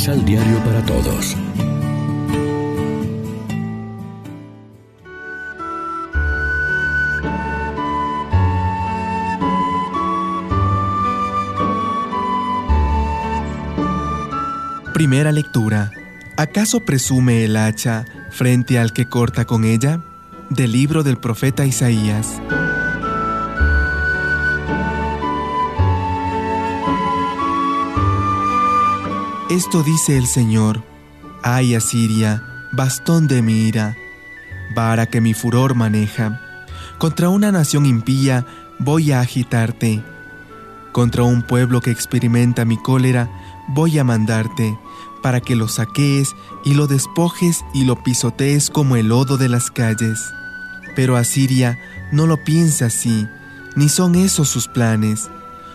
Misal Diario para Todos. Primera lectura. ¿Acaso presume el hacha frente al que corta con ella? Del libro del profeta Isaías. Esto dice el Señor, ay Asiria, bastón de mi ira, vara que mi furor maneja. Contra una nación impía voy a agitarte. Contra un pueblo que experimenta mi cólera voy a mandarte, para que lo saquees y lo despojes y lo pisotees como el lodo de las calles. Pero Asiria no lo piensa así, ni son esos sus planes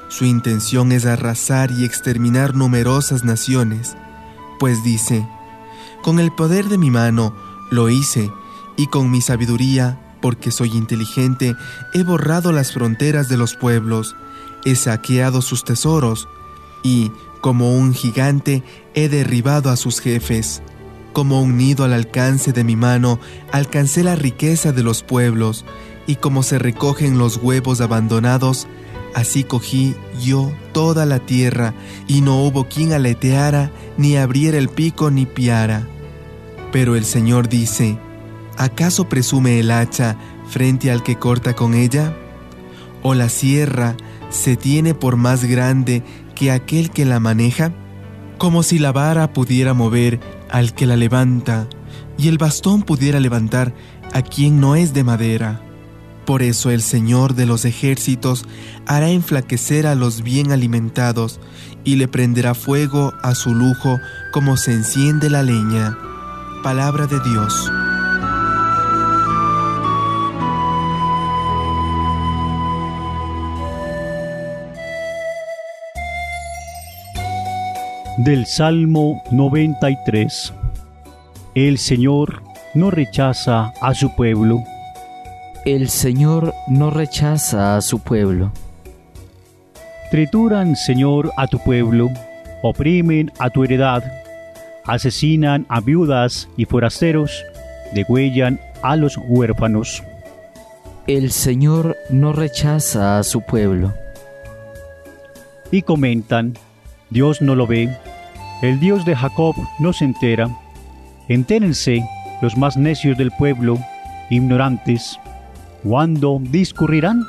su intención es arrasar y exterminar numerosas naciones, pues dice, con el poder de mi mano lo hice, y con mi sabiduría, porque soy inteligente, he borrado las fronteras de los pueblos, he saqueado sus tesoros, y, como un gigante, he derribado a sus jefes. Como un nido al alcance de mi mano, alcancé la riqueza de los pueblos, y como se recogen los huevos abandonados, Así cogí yo toda la tierra, y no hubo quien aleteara, ni abriera el pico, ni piara. Pero el Señor dice, ¿acaso presume el hacha frente al que corta con ella? ¿O la sierra se tiene por más grande que aquel que la maneja? Como si la vara pudiera mover al que la levanta, y el bastón pudiera levantar a quien no es de madera. Por eso el Señor de los ejércitos hará enflaquecer a los bien alimentados y le prenderá fuego a su lujo como se enciende la leña. Palabra de Dios. Del Salmo 93 El Señor no rechaza a su pueblo el Señor no rechaza a su pueblo. Trituran, Señor, a tu pueblo, oprimen a tu heredad, asesinan a viudas y forasteros, degüellan a los huérfanos. El Señor no rechaza a su pueblo. Y comentan, Dios no lo ve, el Dios de Jacob no se entera. Entérense los más necios del pueblo, ignorantes, ¿Cuándo discurrirán?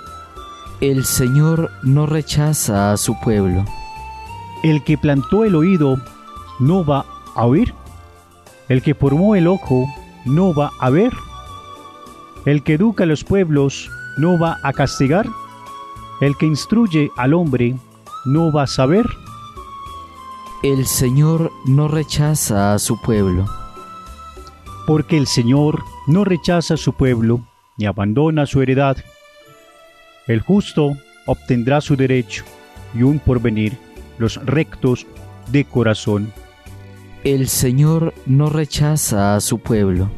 El Señor no rechaza a su pueblo. El que plantó el oído no va a oír. El que formó el ojo no va a ver. El que educa a los pueblos no va a castigar. El que instruye al hombre no va a saber. El Señor no rechaza a su pueblo. Porque el Señor no rechaza a su pueblo ni abandona su heredad. El justo obtendrá su derecho y un porvenir, los rectos de corazón. El Señor no rechaza a su pueblo.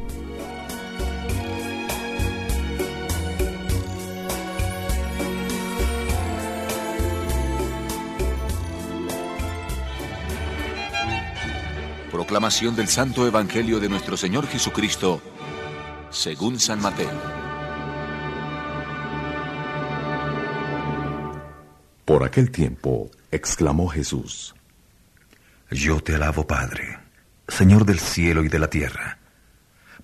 Proclamación del Santo Evangelio de nuestro Señor Jesucristo, según San Mateo. Por aquel tiempo exclamó Jesús, Yo te alabo, Padre, Señor del cielo y de la tierra,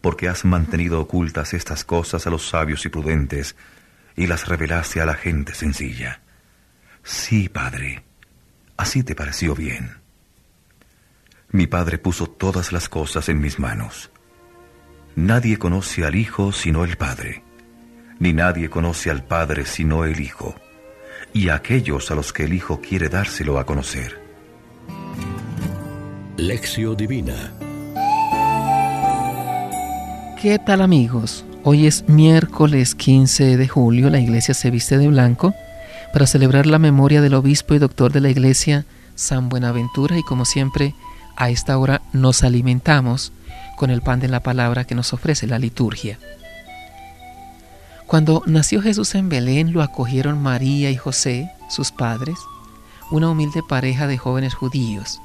porque has mantenido ocultas estas cosas a los sabios y prudentes y las revelaste a la gente sencilla. Sí, Padre, así te pareció bien. Mi Padre puso todas las cosas en mis manos. Nadie conoce al Hijo sino el Padre, ni nadie conoce al Padre sino el Hijo y a aquellos a los que el Hijo quiere dárselo a conocer. Lección Divina ¿Qué tal amigos? Hoy es miércoles 15 de julio, la iglesia se viste de blanco para celebrar la memoria del obispo y doctor de la iglesia, San Buenaventura, y como siempre, a esta hora nos alimentamos con el pan de la palabra que nos ofrece la liturgia. Cuando nació Jesús en Belén lo acogieron María y José, sus padres, una humilde pareja de jóvenes judíos.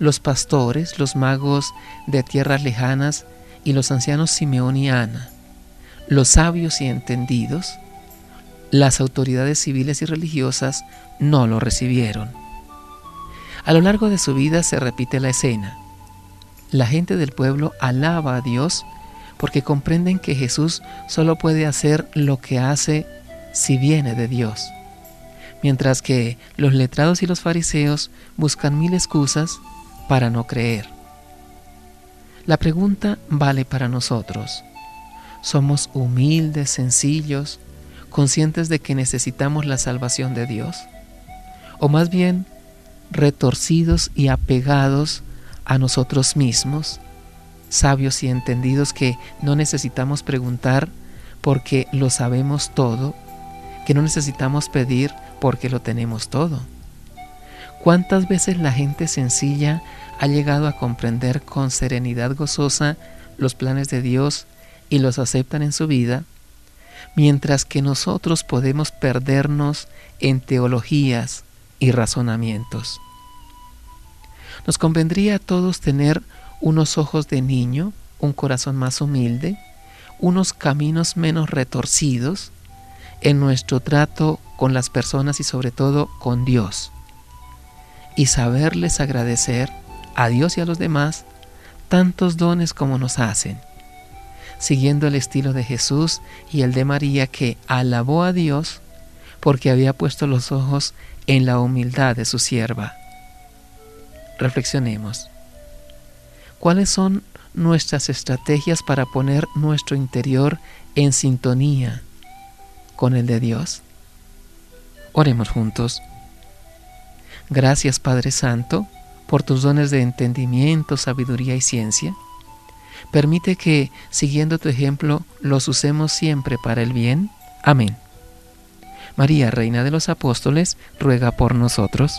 los pastores, los magos de tierras lejanas y los ancianos Simeón y Ana, los sabios y entendidos, las autoridades civiles y religiosas no lo recibieron. A lo largo de su vida se repite la escena. La gente del pueblo alaba a Dios porque comprenden que Jesús solo puede hacer lo que hace si viene de Dios, mientras que los letrados y los fariseos buscan mil excusas para no creer. La pregunta vale para nosotros. ¿Somos humildes, sencillos, conscientes de que necesitamos la salvación de Dios? ¿O más bien retorcidos y apegados a nosotros mismos, sabios y entendidos que no necesitamos preguntar porque lo sabemos todo, que no necesitamos pedir porque lo tenemos todo? ¿Cuántas veces la gente sencilla ha llegado a comprender con serenidad gozosa los planes de Dios y los aceptan en su vida, mientras que nosotros podemos perdernos en teologías y razonamientos? Nos convendría a todos tener unos ojos de niño, un corazón más humilde, unos caminos menos retorcidos en nuestro trato con las personas y sobre todo con Dios y saberles agradecer a Dios y a los demás tantos dones como nos hacen, siguiendo el estilo de Jesús y el de María que alabó a Dios porque había puesto los ojos en la humildad de su sierva. Reflexionemos. ¿Cuáles son nuestras estrategias para poner nuestro interior en sintonía con el de Dios? Oremos juntos. Gracias Padre Santo por tus dones de entendimiento, sabiduría y ciencia. Permite que, siguiendo tu ejemplo, los usemos siempre para el bien. Amén. María, Reina de los Apóstoles, ruega por nosotros.